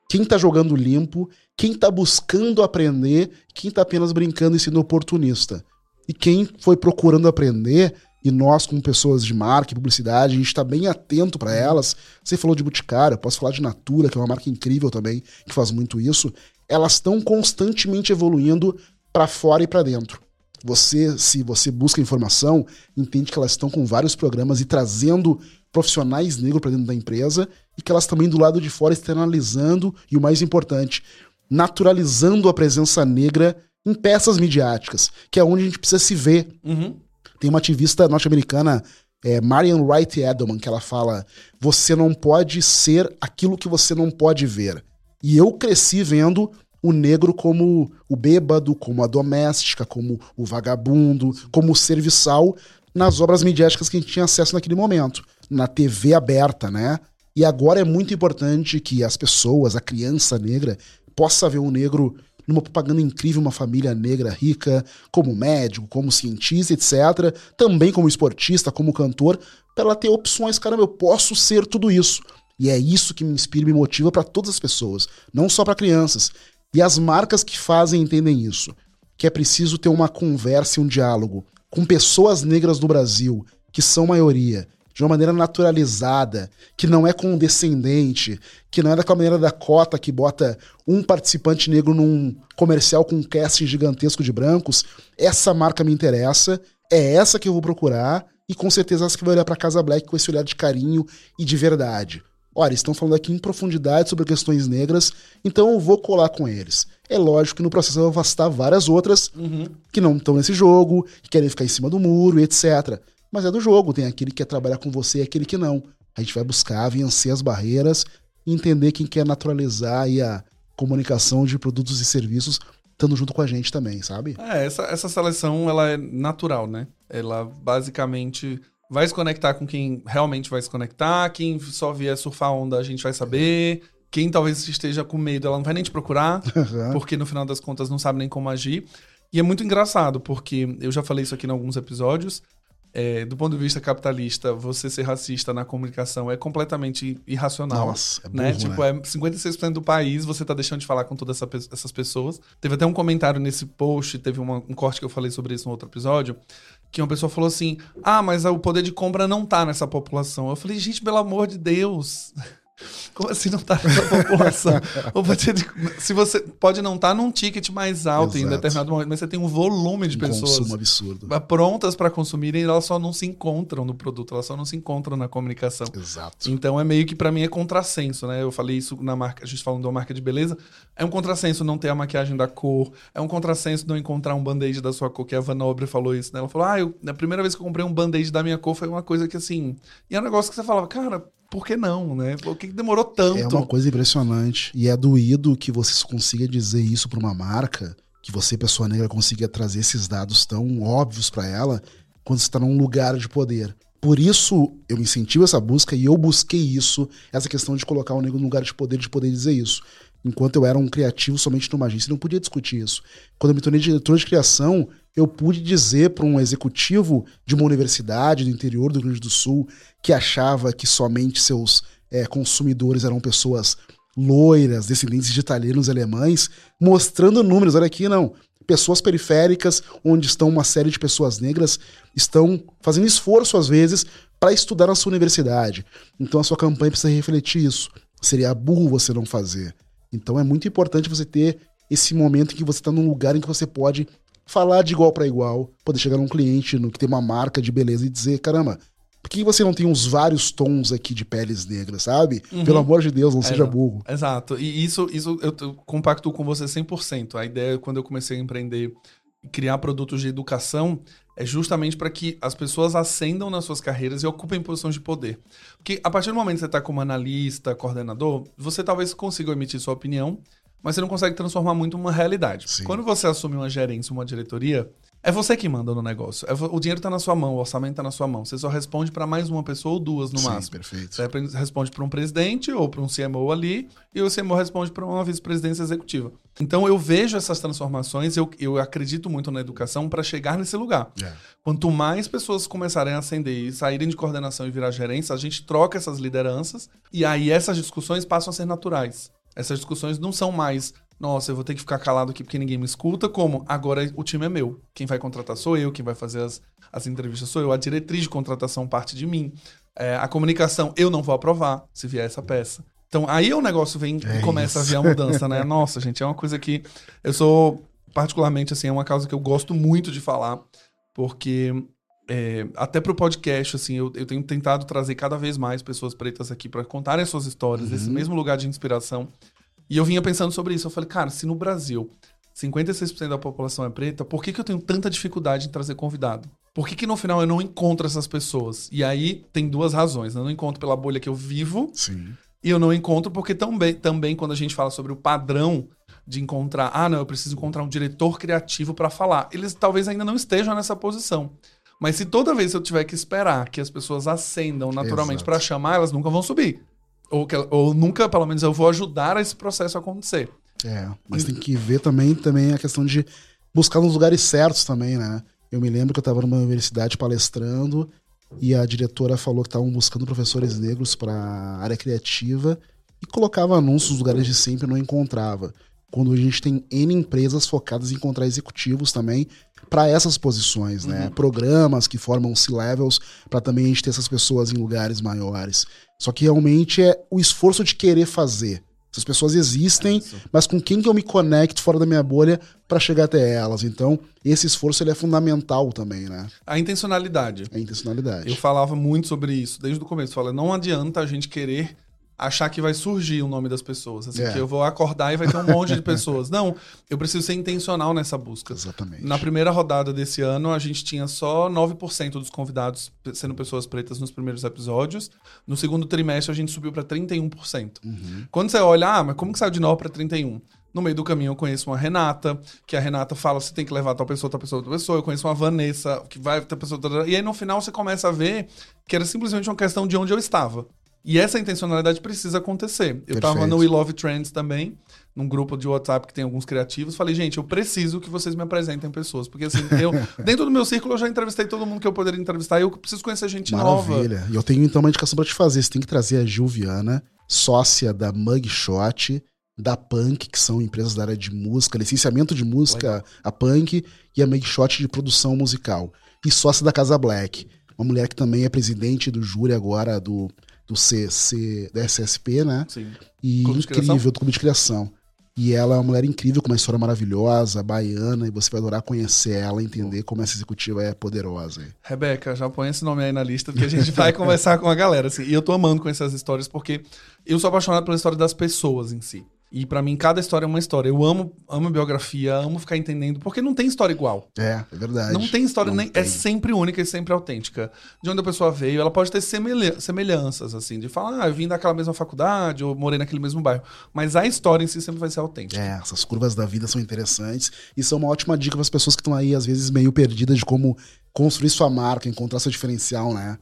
quem tá jogando limpo, quem tá buscando aprender, quem tá apenas brincando e sendo oportunista. E quem foi procurando aprender, e nós, como pessoas de marca e publicidade, a gente tá bem atento para elas. Você falou de Boticário, eu posso falar de Natura, que é uma marca incrível também, que faz muito isso. Elas estão constantemente evoluindo para fora e para dentro. Você, se você busca informação, entende que elas estão com vários programas e trazendo profissionais negros para dentro da empresa e que elas também do lado de fora externalizando e o mais importante, naturalizando a presença negra em peças midiáticas, que é onde a gente precisa se ver. Uhum. Tem uma ativista norte-americana, é, Marian Wright Edelman, que ela fala: você não pode ser aquilo que você não pode ver. E eu cresci vendo o negro como o bêbado, como a doméstica, como o vagabundo, como o serviçal nas obras midiáticas que a gente tinha acesso naquele momento, na TV aberta, né? E agora é muito importante que as pessoas, a criança negra, possa ver o negro numa propaganda incrível, uma família negra rica, como médico, como cientista, etc. Também como esportista, como cantor, para ela ter opções. Caramba, eu posso ser tudo isso. E é isso que me inspira e me motiva para todas as pessoas, não só para crianças. E as marcas que fazem entendem isso. Que é preciso ter uma conversa e um diálogo com pessoas negras do Brasil, que são maioria, de uma maneira naturalizada, que não é condescendente, que não é daquela maneira da cota que bota um participante negro num comercial com um casting gigantesco de brancos. Essa marca me interessa, é essa que eu vou procurar e com certeza essa que vai olhar para Casa Black com esse olhar de carinho e de verdade. Olha, estão falando aqui em profundidade sobre questões negras, então eu vou colar com eles. É lógico que no processo eu vou afastar várias outras Uhum. que não estão nesse jogo, que querem ficar em cima do muro e etc. Mas é do jogo, tem aquele que quer trabalhar com você e aquele que não. A gente vai buscar vencer as barreiras e entender quem quer naturalizar a comunicação de produtos e serviços estando junto com a gente também, sabe? É, essa, essa seleção ela é natural, né? Ela basicamente vai se conectar com quem realmente vai se conectar, quem só vier surfar onda a gente vai saber, quem talvez esteja com medo ela não vai nem te procurar, porque no final das contas não sabe nem como agir. E é muito engraçado, porque eu já falei isso aqui em alguns episódios. É, do ponto de vista capitalista, você ser racista na comunicação é completamente irracional Nossa, é burro, né? né? Tipo, é 56% do país você tá deixando de falar com todas essa essas pessoas. Teve até um comentário nesse post, teve uma- um corte que eu falei sobre isso no outro episódio, que uma pessoa falou assim: Ah, mas o poder de compra não tá nessa população. Eu falei, gente, pelo amor de Deus. Como assim não tá nessa população? Se você pode não estar num ticket mais alto em Exato. determinado momento, mas você tem um volume de Um pessoas consumo absurdo. prontas para consumirem, elas só não se encontram no produto, elas só não se encontram na comunicação. Exato. Então é meio que pra mim é contrassenso, né? Eu falei isso na marca, a gente falando de uma marca de beleza. É um contrassenso não ter a maquiagem da cor. É um contrassenso não encontrar um band-aid da sua cor, que a Van Nobre falou isso, né? Ela falou: "Ah, eu, a primeira vez que eu comprei um band-aid da minha cor foi uma coisa que assim, e é um negócio que você falava, cara, por que não, né? Por que demorou tanto? É uma coisa impressionante. E é doído que você consiga dizer isso pra uma marca, que você, pessoa negra, consiga trazer esses dados tão óbvios pra ela, quando você tá num lugar de poder. Por isso, eu incentivo essa busca e eu busquei isso, essa questão de colocar o negro num lugar de poder, de poder dizer isso. Enquanto eu era um criativo somente numa agência, não podia discutir isso. Quando eu me tornei diretor de criação, eu pude dizer para um executivo de uma universidade do interior do Rio Grande do Sul que achava que somente seus é, consumidores eram pessoas loiras, descendentes de italianos e alemães, mostrando números. Olha aqui, não. pessoas periféricas, onde estão uma série de pessoas negras, estão fazendo esforço, às vezes, para estudar na sua universidade. Então a sua campanha precisa refletir isso. Seria burro você não fazer. Então é muito importante você ter esse momento em que você está num lugar em que você pode falar de igual para igual, poder chegar num cliente no que tem uma marca de beleza e dizer, caramba, por que você não tem uns vários tons aqui de peles negras, sabe? Uhum. Pelo amor de Deus, não é, seja burro. Exato. E isso, isso eu, compacto com você 100%. A ideia, quando eu comecei a empreender e criar produtos de educação, é justamente para que as pessoas ascendam nas suas carreiras e ocupem posições de poder. Porque a partir do momento que você está como analista, coordenador, você talvez consiga emitir sua opinião, mas você não consegue transformar muito uma realidade. Sim. Quando você assume uma gerência, uma diretoria, é você que manda no negócio. É o dinheiro está na sua mão, o orçamento está na sua mão. Você só responde para mais uma pessoa ou duas no Sim, máximo. perfeito. Você responde para um presidente ou para um CMO ali, e o CMO responde para uma vice-presidência executiva. Então eu vejo essas transformações, eu, eu acredito muito na educação para chegar nesse lugar. É. Quanto mais pessoas começarem a ascender e saírem de coordenação e virar gerência, a gente troca essas lideranças e aí essas discussões passam a ser naturais. Essas discussões não são mais nossa, eu vou ter que ficar calado aqui porque ninguém me escuta, como agora o time é meu. Quem vai contratar sou eu, quem vai fazer as, as entrevistas sou eu, a diretriz de contratação parte de mim. É, a comunicação, eu não vou aprovar se vier essa peça. Então aí o negócio vem é e começa isso. a vir a mudança, né? Nossa, gente, é uma coisa que eu sou, particularmente, assim, é uma causa que eu gosto muito de falar, porque é, até pro podcast, assim, eu, eu, tenho tentado trazer cada vez mais pessoas pretas aqui para contarem suas histórias, uhum. esse mesmo lugar de inspiração. E eu vinha pensando sobre isso. Eu falei, cara, se no Brasil 56% da população é preta, por que, que eu tenho tanta dificuldade em trazer convidado? Por que, que no final eu não encontro essas pessoas? E aí tem duas razões. Né? Eu não encontro pela bolha que eu vivo. Sim. E eu não encontro porque também, também quando a gente fala sobre o padrão de encontrar, ah, não, eu preciso encontrar um diretor criativo para falar. Eles talvez ainda não estejam nessa posição. Mas se toda vez eu tiver que esperar que as pessoas acendam naturalmente para chamar, elas nunca vão subir. Ou, que, ou nunca, pelo menos, eu vou ajudar esse processo a acontecer. É, mas tem que ver também, também a questão de buscar nos lugares certos também, né? Eu me lembro que eu estava numa universidade palestrando e a diretora falou que estavam buscando professores negros para área criativa e colocava anúncios nos lugares de sempre e não encontrava. Quando a gente tem N empresas focadas em encontrar executivos também para essas posições, né? Uhum. Programas que formam C-levels para também a gente ter essas pessoas em lugares maiores. Só que realmente é o esforço de querer fazer. Essas pessoas existem, é mas com quem que eu me conecto fora da minha bolha para chegar até elas? Então, esse esforço ele é fundamental também, né? A intencionalidade. A intencionalidade. Eu falava muito sobre isso desde o começo. Fala, não adianta a gente querer achar que vai surgir o nome das pessoas. Assim, é. que eu vou acordar e vai ter um monte de pessoas. Não, eu preciso ser intencional nessa busca. Exatamente. Na primeira rodada desse ano, a gente tinha só 9% dos convidados sendo pessoas pretas nos primeiros episódios. No segundo trimestre, a gente subiu para 31%. Uhum. Quando você olha, ah, mas como que saiu de 9 para 31? No meio do caminho eu conheço uma Renata, que a Renata fala, você tem que levar tal pessoa, tal pessoa, tal pessoa. Eu conheço uma Vanessa, que vai tal pessoa, tal... E aí no final você começa a ver que era simplesmente uma questão de onde eu estava. E essa intencionalidade precisa acontecer. Eu Perfeito. tava no We Love Trends também, num grupo de WhatsApp que tem alguns criativos. Falei, gente, eu preciso que vocês me apresentem pessoas. Porque assim, eu, dentro do meu círculo, eu já entrevistei todo mundo que eu poderia entrevistar e eu preciso conhecer gente Maravilha. nova. Maravilha. E eu tenho então uma indicação para te fazer. Você tem que trazer a Gilviana, sócia da Mugshot, da Punk, que são empresas da área de música, licenciamento de música, Legal. a Punk, e a Mugshot de produção musical. E sócia da Casa Black. Uma mulher que também é presidente do júri agora do do CC, da SSP, né? Sim. E clube incrível, do Clube de Criação. E ela é uma mulher incrível, com uma história maravilhosa, baiana, e você vai adorar conhecer ela, entender como essa executiva é poderosa. Rebeca, já põe esse nome aí na lista, porque a gente vai conversar com a galera. Assim, e eu tô amando conhecer as histórias, porque eu sou apaixonado pela história das pessoas em si. E para mim, cada história é uma história. Eu amo, amo biografia, amo ficar entendendo, porque não tem história igual. É, é verdade. Não tem história, não nem, é tem. é sempre única e sempre autêntica. De onde a pessoa veio, ela pode ter semelhanças, assim, de falar, ah, eu vim daquela mesma faculdade, ou morei naquele mesmo bairro. Mas a história em si sempre vai ser autêntica. É, essas curvas da vida são interessantes e são uma ótima dica para as pessoas que estão aí, às vezes, meio perdidas de como construir sua marca, encontrar seu diferencial, né?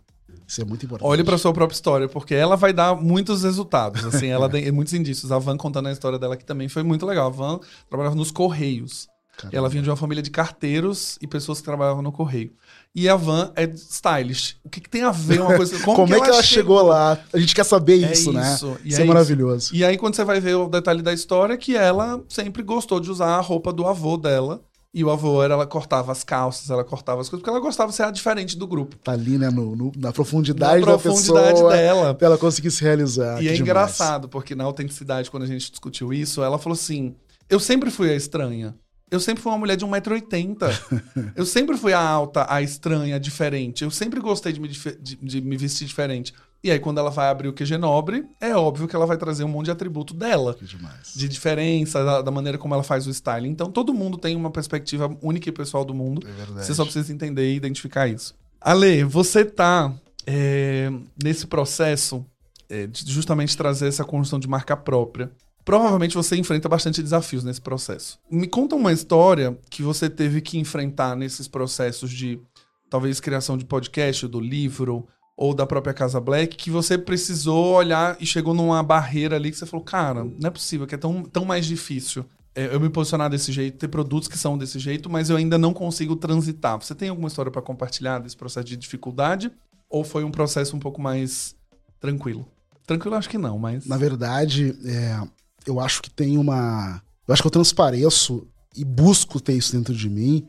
Isso é muito importante. Olhe para sua própria história, porque ela vai dar muitos resultados. Assim, ela tem muitos indícios. A Van contando a história dela que também foi muito legal. A Van trabalhava nos Correios. Caramba. Ela vinha de uma família de carteiros e pessoas que trabalhavam no correio. E a Van é stylish. O que, que tem a ver uma coisa? Como, Como que é que ela chegou? chegou? lá? A gente quer saber é isso, né? Isso, isso é, é, maravilhoso. E aí, quando você vai ver o detalhe da história, que ela sempre gostou de usar a roupa do avô dela E o avô era, ela cortava as calças, ela cortava as coisas, porque ela gostava de ser a diferente do grupo. Tá ali, né, no, no- na profundidade, Na profundidade da pessoa, dela. pra ela conseguir se realizar. E é demais. engraçado, porque na autenticidade, quando a gente discutiu isso, ela falou assim: Eu sempre fui a estranha. Eu sempre fui uma mulher de 1,80m. eu sempre fui a alta, a estranha, a diferente. Eu sempre gostei de me, de- de me vestir diferente. E aí, quando ela vai abrir o QG Nobre, é óbvio que ela vai trazer um monte de atributo dela. Que demais. De diferença, da, da maneira como ela faz o styling. Então, todo mundo tem uma perspectiva única e pessoal do mundo. É verdade. Você só precisa entender e identificar isso. Ale, você tá é, nesse processo é, de justamente trazer essa construção de marca própria. Provavelmente você enfrenta bastante desafios nesse processo. Me conta uma história que você teve que enfrentar nesses processos de talvez criação de podcast, do livro ou da própria Casa Black, que você precisou olhar e chegou numa barreira ali que você falou, cara, não é possível, que é tão, tão mais difícil é, eu me posicionar desse jeito, ter produtos que são desse jeito, mas eu ainda não consigo transitar. Você tem alguma história para compartilhar desse processo de dificuldade? Ou foi um processo um pouco mais tranquilo? Tranquilo, acho que não, mas. Na verdade, é, eu acho que tem uma. Eu acho que eu transpareço e busco ter isso dentro de mim,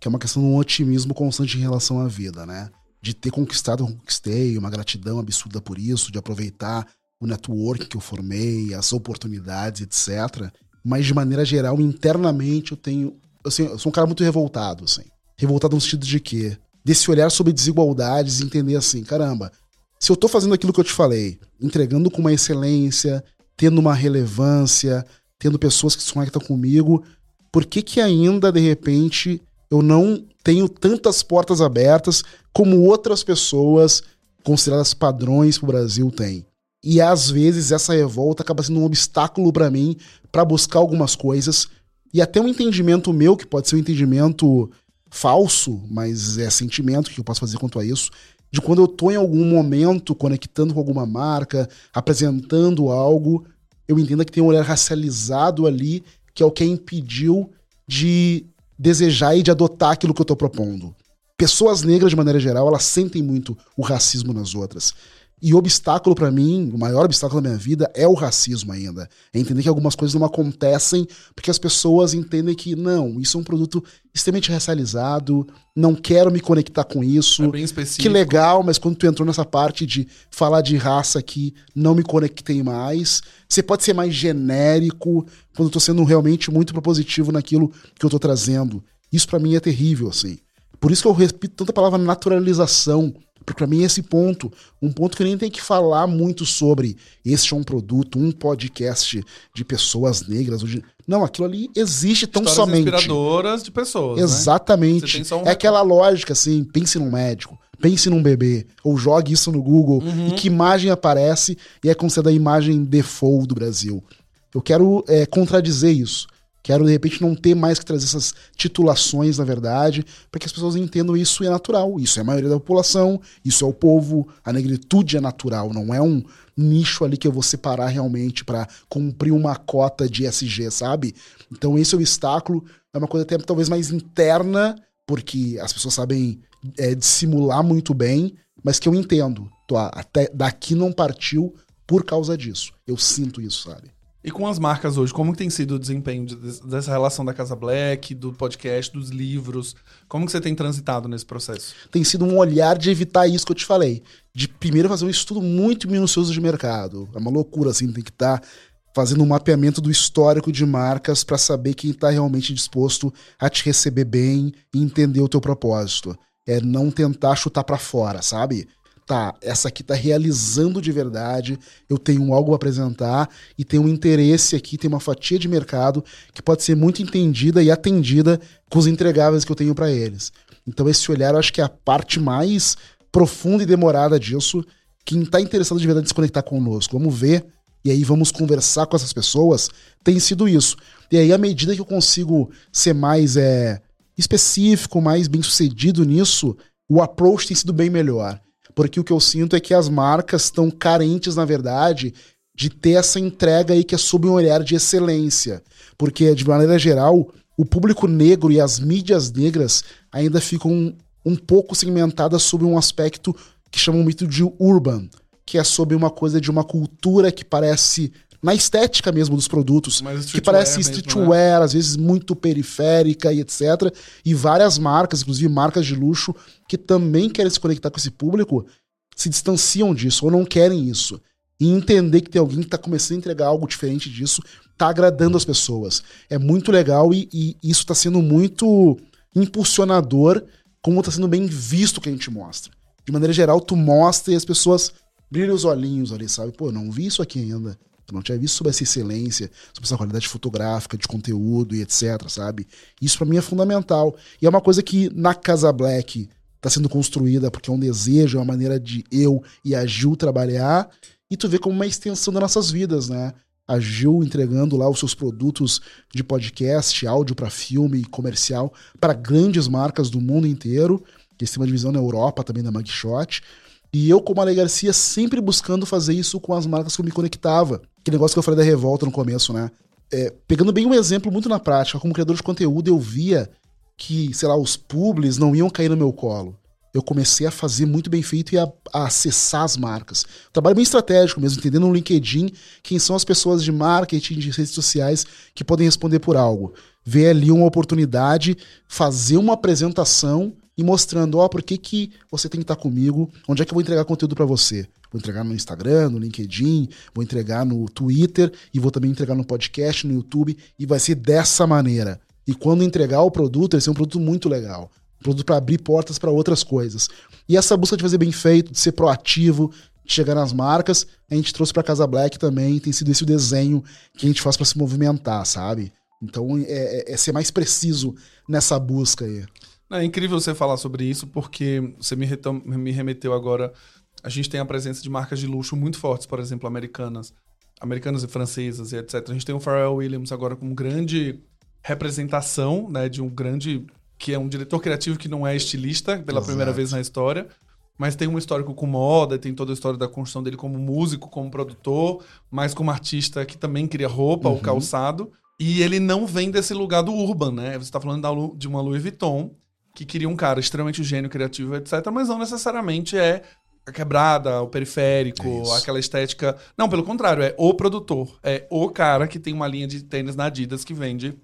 que é uma questão de um otimismo constante em relação à vida, né? De ter conquistado, conquistei, uma gratidão absurda por isso, de aproveitar o network que eu formei, as oportunidades, etc. Mas de maneira geral, internamente eu tenho. Assim, eu sou um cara muito revoltado, assim. Revoltado no sentido de quê? Desse olhar sobre desigualdades entender assim, caramba, se eu tô fazendo aquilo que eu te falei, entregando com uma excelência, tendo uma relevância, tendo pessoas que se conectam comigo, por que que ainda, de repente, eu não tenho tantas portas abertas como outras pessoas consideradas padrões pro Brasil têm? E às vezes essa revolta acaba sendo um obstáculo para mim para buscar algumas coisas e até um entendimento meu, que pode ser um entendimento falso, mas é sentimento que eu posso fazer quanto a isso, de quando eu tô em algum momento conectando com alguma marca, apresentando algo, eu entendo que tem um olhar racializado ali, que é o que impediu de desejar e de adotar aquilo que eu tô propondo. Pessoas negras, de maneira geral, elas sentem muito o racismo nas outras. E o obstáculo pra mim, o maior obstáculo da minha vida é o racismo ainda. É entender que algumas coisas não acontecem porque as pessoas entendem que não, isso é um produto extremamente racializado, não quero me conectar com isso. É bem específico. Que legal, mas quando tu entrou nessa parte de falar de raça aqui, não me conectei mais. Você pode ser mais genérico quando eu tô sendo realmente muito propositivo naquilo que eu tô trazendo. Isso pra mim é terrível, assim. Por isso que eu repito tanta palavra naturalização. Porque pra mim é esse ponto, um ponto que eu nem tem que falar muito sobre este é um produto, um podcast de pessoas negras. de- Não, aquilo ali existe tão Histórias somente. inspiradoras de pessoas. Né? Exatamente. só um É aquela lógica assim, pense num médico, pense num bebê, ou jogue isso no Google Uhum. e que imagem aparece e é considerada a imagem default do Brasil. Eu quero é, contradizer isso. Quero, de repente, não ter mais que trazer essas titulações, na verdade, para que as pessoas entendam isso é natural. Isso é a maioria da população, isso é o povo, a negritude é natural, não é um nicho ali que eu vou separar realmente para cumprir uma cota de SG, sabe? Então, esse obstáculo é uma coisa até talvez mais interna, porque as pessoas sabem é, dissimular muito bem, mas que eu entendo. Tô, até daqui não partiu por causa disso. Eu sinto isso, sabe? E com as marcas hoje, como tem sido o desempenho de- dessa relação da Casa Black, do podcast, dos livros? Como que você tem transitado nesse processo? tem sido um olhar de evitar isso que eu te falei. De primeiro fazer um estudo muito minucioso de mercado. É uma loucura, assim, tem que estar fazendo um mapeamento do histórico de marcas para saber quem está realmente disposto a te receber bem e entender o teu propósito. É não tentar chutar para fora, sabe? Tá, essa aqui tá realizando de verdade, eu tenho algo a apresentar e tenho um interesse aqui, tem uma fatia de mercado que pode ser muito entendida e atendida com os entregáveis que eu tenho para eles. Então esse olhar eu acho que é a parte mais profunda e demorada disso. Quem tá interessado de verdade se conectar conosco, vamos ver e aí vamos conversar com essas pessoas, tem sido isso. E aí à medida que eu consigo ser mais é, específico, mais bem sucedido nisso, o approach tem sido bem melhor. Porque o que eu sinto é que as marcas estão carentes, na verdade, de ter essa entrega aí que é sob um olhar de excelência. Porque, de maneira geral, o público negro e as mídias negras ainda ficam um, um pouco segmentadas sobre um aspecto que chamam muito de urban, que é sobre uma coisa de uma cultura que parece na estética mesmo dos produtos, que parece streetwear né? às vezes muito periférica e etc. E várias marcas, inclusive marcas de luxo, que também querem se conectar com esse público, se distanciam disso ou não querem isso. E entender que tem alguém que está começando a entregar algo diferente disso, tá agradando as pessoas. É muito legal e, e isso está sendo muito impulsionador, como está sendo bem visto o que a gente mostra. De maneira geral, tu mostra e as pessoas brilham os olhinhos ali, sabe? Pô, não vi isso aqui ainda. Tu não tinha visto sobre essa excelência, sobre essa qualidade fotográfica, de conteúdo e etc, sabe? Isso pra mim é fundamental. E é uma coisa que na Casa Black tá sendo construída porque é um desejo, é uma maneira de eu e a Gil trabalhar. E tu vê como uma extensão das nossas vidas, né? A Gil entregando lá os seus produtos de podcast, áudio para filme comercial para grandes marcas do mundo inteiro. Eles têm uma divisão na Europa também da Mugshot. E eu, como Ale Garcia, sempre buscando fazer isso com as marcas que eu me conectava. Que negócio que eu falei da revolta no começo, né? É, pegando bem um exemplo muito na prática, como criador de conteúdo, eu via que, sei lá, os publis não iam cair no meu colo. Eu comecei a fazer muito bem feito e a, a acessar as marcas. Trabalho bem estratégico mesmo, entendendo no LinkedIn quem são as pessoas de marketing, de redes sociais que podem responder por algo. Ver ali uma oportunidade, fazer uma apresentação e mostrando, ó, por que, que você tem que estar comigo, onde é que eu vou entregar conteúdo para você. Vou entregar no Instagram, no LinkedIn, vou entregar no Twitter e vou também entregar no podcast, no YouTube, e vai ser dessa maneira. E quando entregar o produto, vai ser um produto muito legal. Um produto para abrir portas para outras coisas. E essa busca de fazer bem feito, de ser proativo, de chegar nas marcas, a gente trouxe para Casa Black também, tem sido esse o desenho que a gente faz para se movimentar, sabe? Então é, é, é ser mais preciso nessa busca aí. É incrível você falar sobre isso, porque você me, me remeteu agora. A gente tem a presença de marcas de luxo muito fortes, por exemplo, americanas. Americanas e francesas e etc. A gente tem o Pharrell Williams agora como grande representação, né, de um grande que é um diretor criativo que não é estilista pela Exato. primeira vez na história, mas tem um histórico com moda, tem toda a história da construção dele como músico, como produtor, mas como artista que também cria roupa, Uhum. o calçado. E ele não vem desse lugar do urban, né? Você tá falando da de uma Louis Vuitton, que queria um cara extremamente gênio, criativo, etc., mas não necessariamente é a quebrada, o periférico, É aquela estética. Não, pelo contrário, é o produtor. É o cara que tem uma linha de tênis na Adidas que vende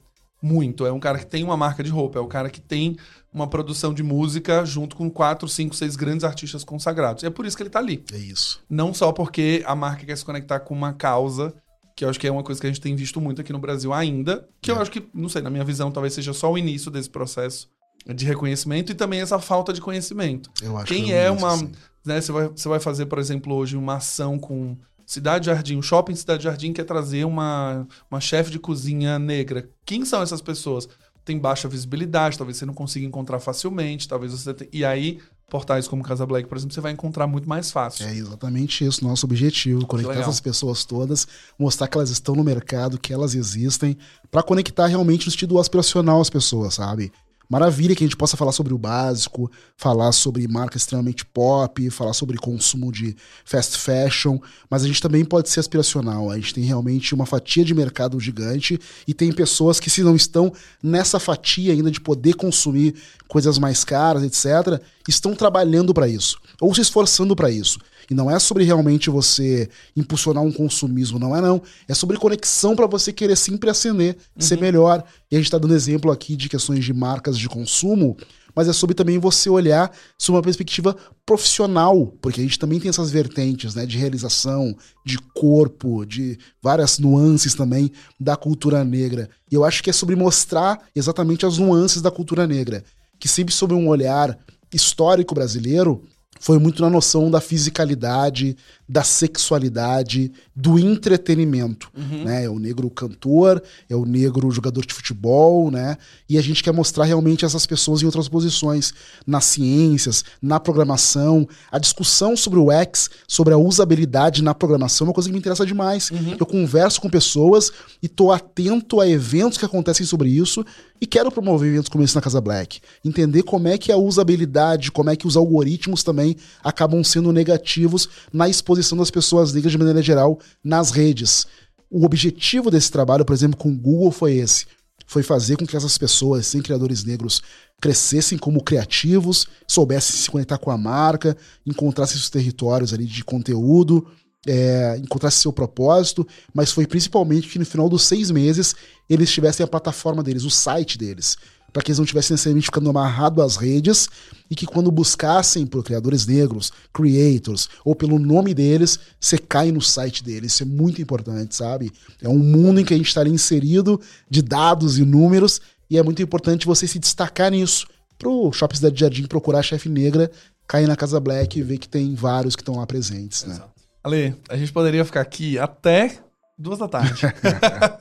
muito. É um cara que tem uma marca de roupa, é o cara que tem uma produção de música junto com quatro, cinco, seis grandes artistas consagrados. E é por isso que ele tá ali. É isso. Não só porque a marca quer se conectar com uma causa, que eu acho que é uma coisa que a gente tem visto muito aqui no Brasil ainda, que eu É. acho que, não sei, na minha visão, talvez seja só o início desse processo de reconhecimento e também essa falta de conhecimento. Eu acho Quem que é isso, uma. assim. Né, você, vai, você vai fazer, por exemplo, hoje uma ação com Cidade Jardim, o shopping Cidade Jardim quer trazer uma, uma chefe de cozinha negra. Quem são essas pessoas? Tem baixa visibilidade, talvez você não consiga encontrar facilmente, talvez você tenha... E aí, portais como Casa Black, por exemplo, você vai encontrar muito mais fácil. É exatamente isso, nosso objetivo, conectar essas pessoas todas, mostrar que elas estão no mercado, que elas existem, pra conectar realmente no sentido aspiracional as pessoas, sabe? Maravilha que a gente possa falar sobre o básico, falar sobre marca extremamente pop, falar sobre consumo de fast fashion, mas a gente também pode ser aspiracional. A gente tem realmente uma fatia de mercado gigante e tem pessoas que, se não estão nessa fatia ainda de poder consumir coisas mais caras, etc., estão trabalhando para isso, ou se esforçando para isso. E não é sobre realmente você impulsionar um consumismo, não é não. É sobre conexão para você querer sempre ascender, ser melhor. E a gente tá dando exemplo aqui de questões de marcas de consumo, mas é sobre também você olhar sob uma perspectiva profissional, porque a gente também tem essas vertentes, né, de realização, de corpo, de várias nuances também da cultura negra. E eu acho que é sobre mostrar exatamente as nuances da cultura negra, que sempre sob um olhar histórico brasileiro foi muito na noção da fisicalidade, da sexualidade, do entretenimento, né? É o negro cantor, é o negro jogador de futebol, né? E a gente quer mostrar realmente essas pessoas em outras posições, nas ciências, na programação, a discussão sobre o X, sobre a usabilidade na programação, é uma coisa que me interessa demais. Eu converso com pessoas e tô atento a eventos que acontecem sobre isso e quero promover eventos como esse na Casa Black. Entender como é que a usabilidade, como é que os algoritmos também acabam sendo negativos na exposição das pessoas negras de maneira geral nas redes. O objetivo desse trabalho, por exemplo, com o Google foi esse. Foi fazer com que essas pessoas, sem criadores negros, crescessem como criativos, soubessem se conectar com a marca, encontrassem seus territórios ali de conteúdo é, encontrasse seu propósito, mas foi principalmente que no final dos seis meses eles tivessem a plataforma deles, o site deles, para que eles não tivessem necessariamente ficando amarrados às redes e que quando buscassem por criadores negros, creators, ou pelo nome deles, você cai no site deles. Isso é muito importante, sabe? É um mundo em que a gente está inserido de dados e números e é muito importante você se destacar nisso. Pro Shopping Cidade Jardim procurar chefe negra, cair na Casa Black e ver que tem vários que estão lá presentes, né? Exato. Ale, a gente poderia ficar aqui até duas da tarde.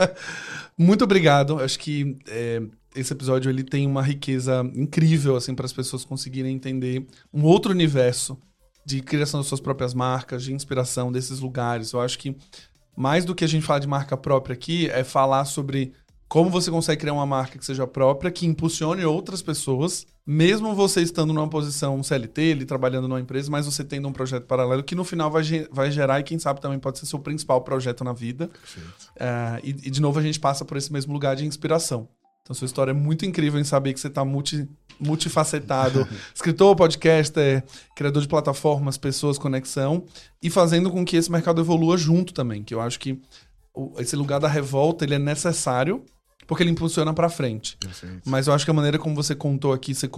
Muito obrigado. Acho que é, esse episódio ele tem uma riqueza incrível assim para as pessoas conseguirem entender um outro universo de criação das suas próprias marcas, de inspiração desses lugares. Eu acho que mais do que a gente falar de marca própria aqui é falar sobre como você consegue criar uma marca que seja própria, que impulsione outras pessoas, mesmo você estando numa posição CLT, ali, trabalhando numa empresa, mas você tendo um projeto paralelo que no final vai, vai gerar e quem sabe também pode ser seu principal projeto na vida. Uh, e, e, de novo a gente passa por esse mesmo lugar de inspiração. Então sua história é muito incrível em saber que você está multi, multifacetado. Escritor, podcaster, criador de plataformas, pessoas, conexão. E fazendo com que esse mercado evolua junto também. Que eu acho que esse lugar da revolta ele é necessário porque ele impulsiona para frente. Perfeito. Mas eu acho que a maneira como você contou aqui, você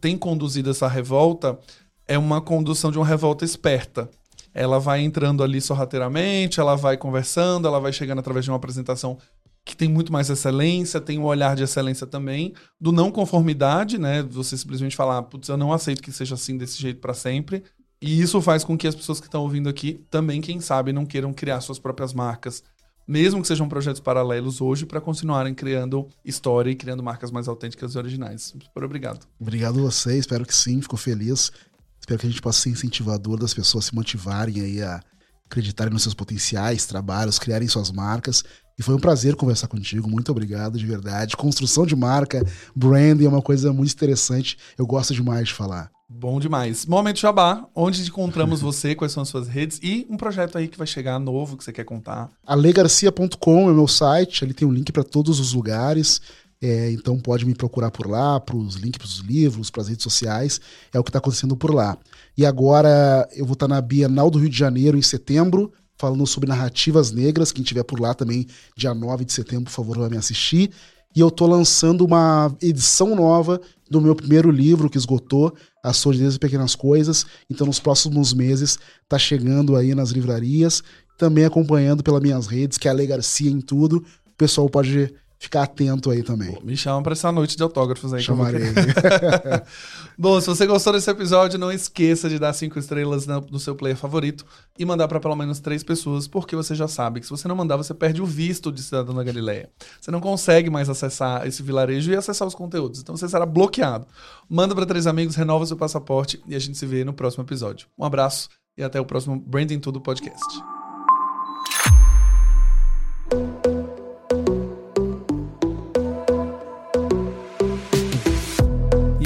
tem conduzido essa revolta, é uma condução de uma revolta esperta. Ela vai entrando ali sorrateiramente, ela vai conversando, ela vai chegando através de uma apresentação que tem muito mais excelência, tem um olhar de excelência também, do não conformidade, né? Você simplesmente falar, putz, eu não aceito que seja assim desse jeito para sempre. E isso faz com que as pessoas que estão ouvindo aqui também, quem sabe, não queiram criar suas próprias marcas, mesmo que sejam projetos paralelos hoje, para continuarem criando história e criando marcas mais autênticas e originais. Super obrigado. Obrigado a você, espero que sim, fico feliz. Espero que a gente possa ser incentivador das pessoas se motivarem aí a acreditarem nos seus potenciais, trabalhos, criarem suas marcas. E foi um prazer conversar contigo. Muito obrigado, de verdade. Construção de marca, branding é uma coisa muito interessante. Eu gosto demais de falar. Bom demais. Momento Jabá, onde encontramos você, quais são as suas redes e um projeto aí que vai chegar novo que você quer contar. alegarcia.com é meu site, ali tem um link para todos os lugares. É, então pode me procurar por lá, para os links para os livros, para as redes sociais. É o que está acontecendo por lá. E agora eu vou estar tá na Bienal do Rio de Janeiro em setembro, falando sobre narrativas negras. Quem estiver por lá também, dia 9 de setembro, por favor, vai me assistir. E eu estou lançando uma edição nova do meu primeiro livro que esgotou, As Sordidez e Pequenas Coisas. Então, nos próximos meses, tá chegando aí nas livrarias, também acompanhando pelas minhas redes, que é a Garcia em tudo. O pessoal pode ficar atento aí também. me chama para essa noite de autógrafos aí. Chamarei. Bom, se você gostou desse episódio, não esqueça de dar cinco estrelas no seu player favorito e mandar para pelo menos três pessoas, porque você já sabe que se você não mandar, você perde o visto de cidadão da Galileia. Você não consegue mais acessar esse vilarejo e acessar os conteúdos, então você será bloqueado. Manda para três amigos, renova seu passaporte e a gente se vê no próximo episódio. Um abraço e até o próximo Branding Tudo Podcast.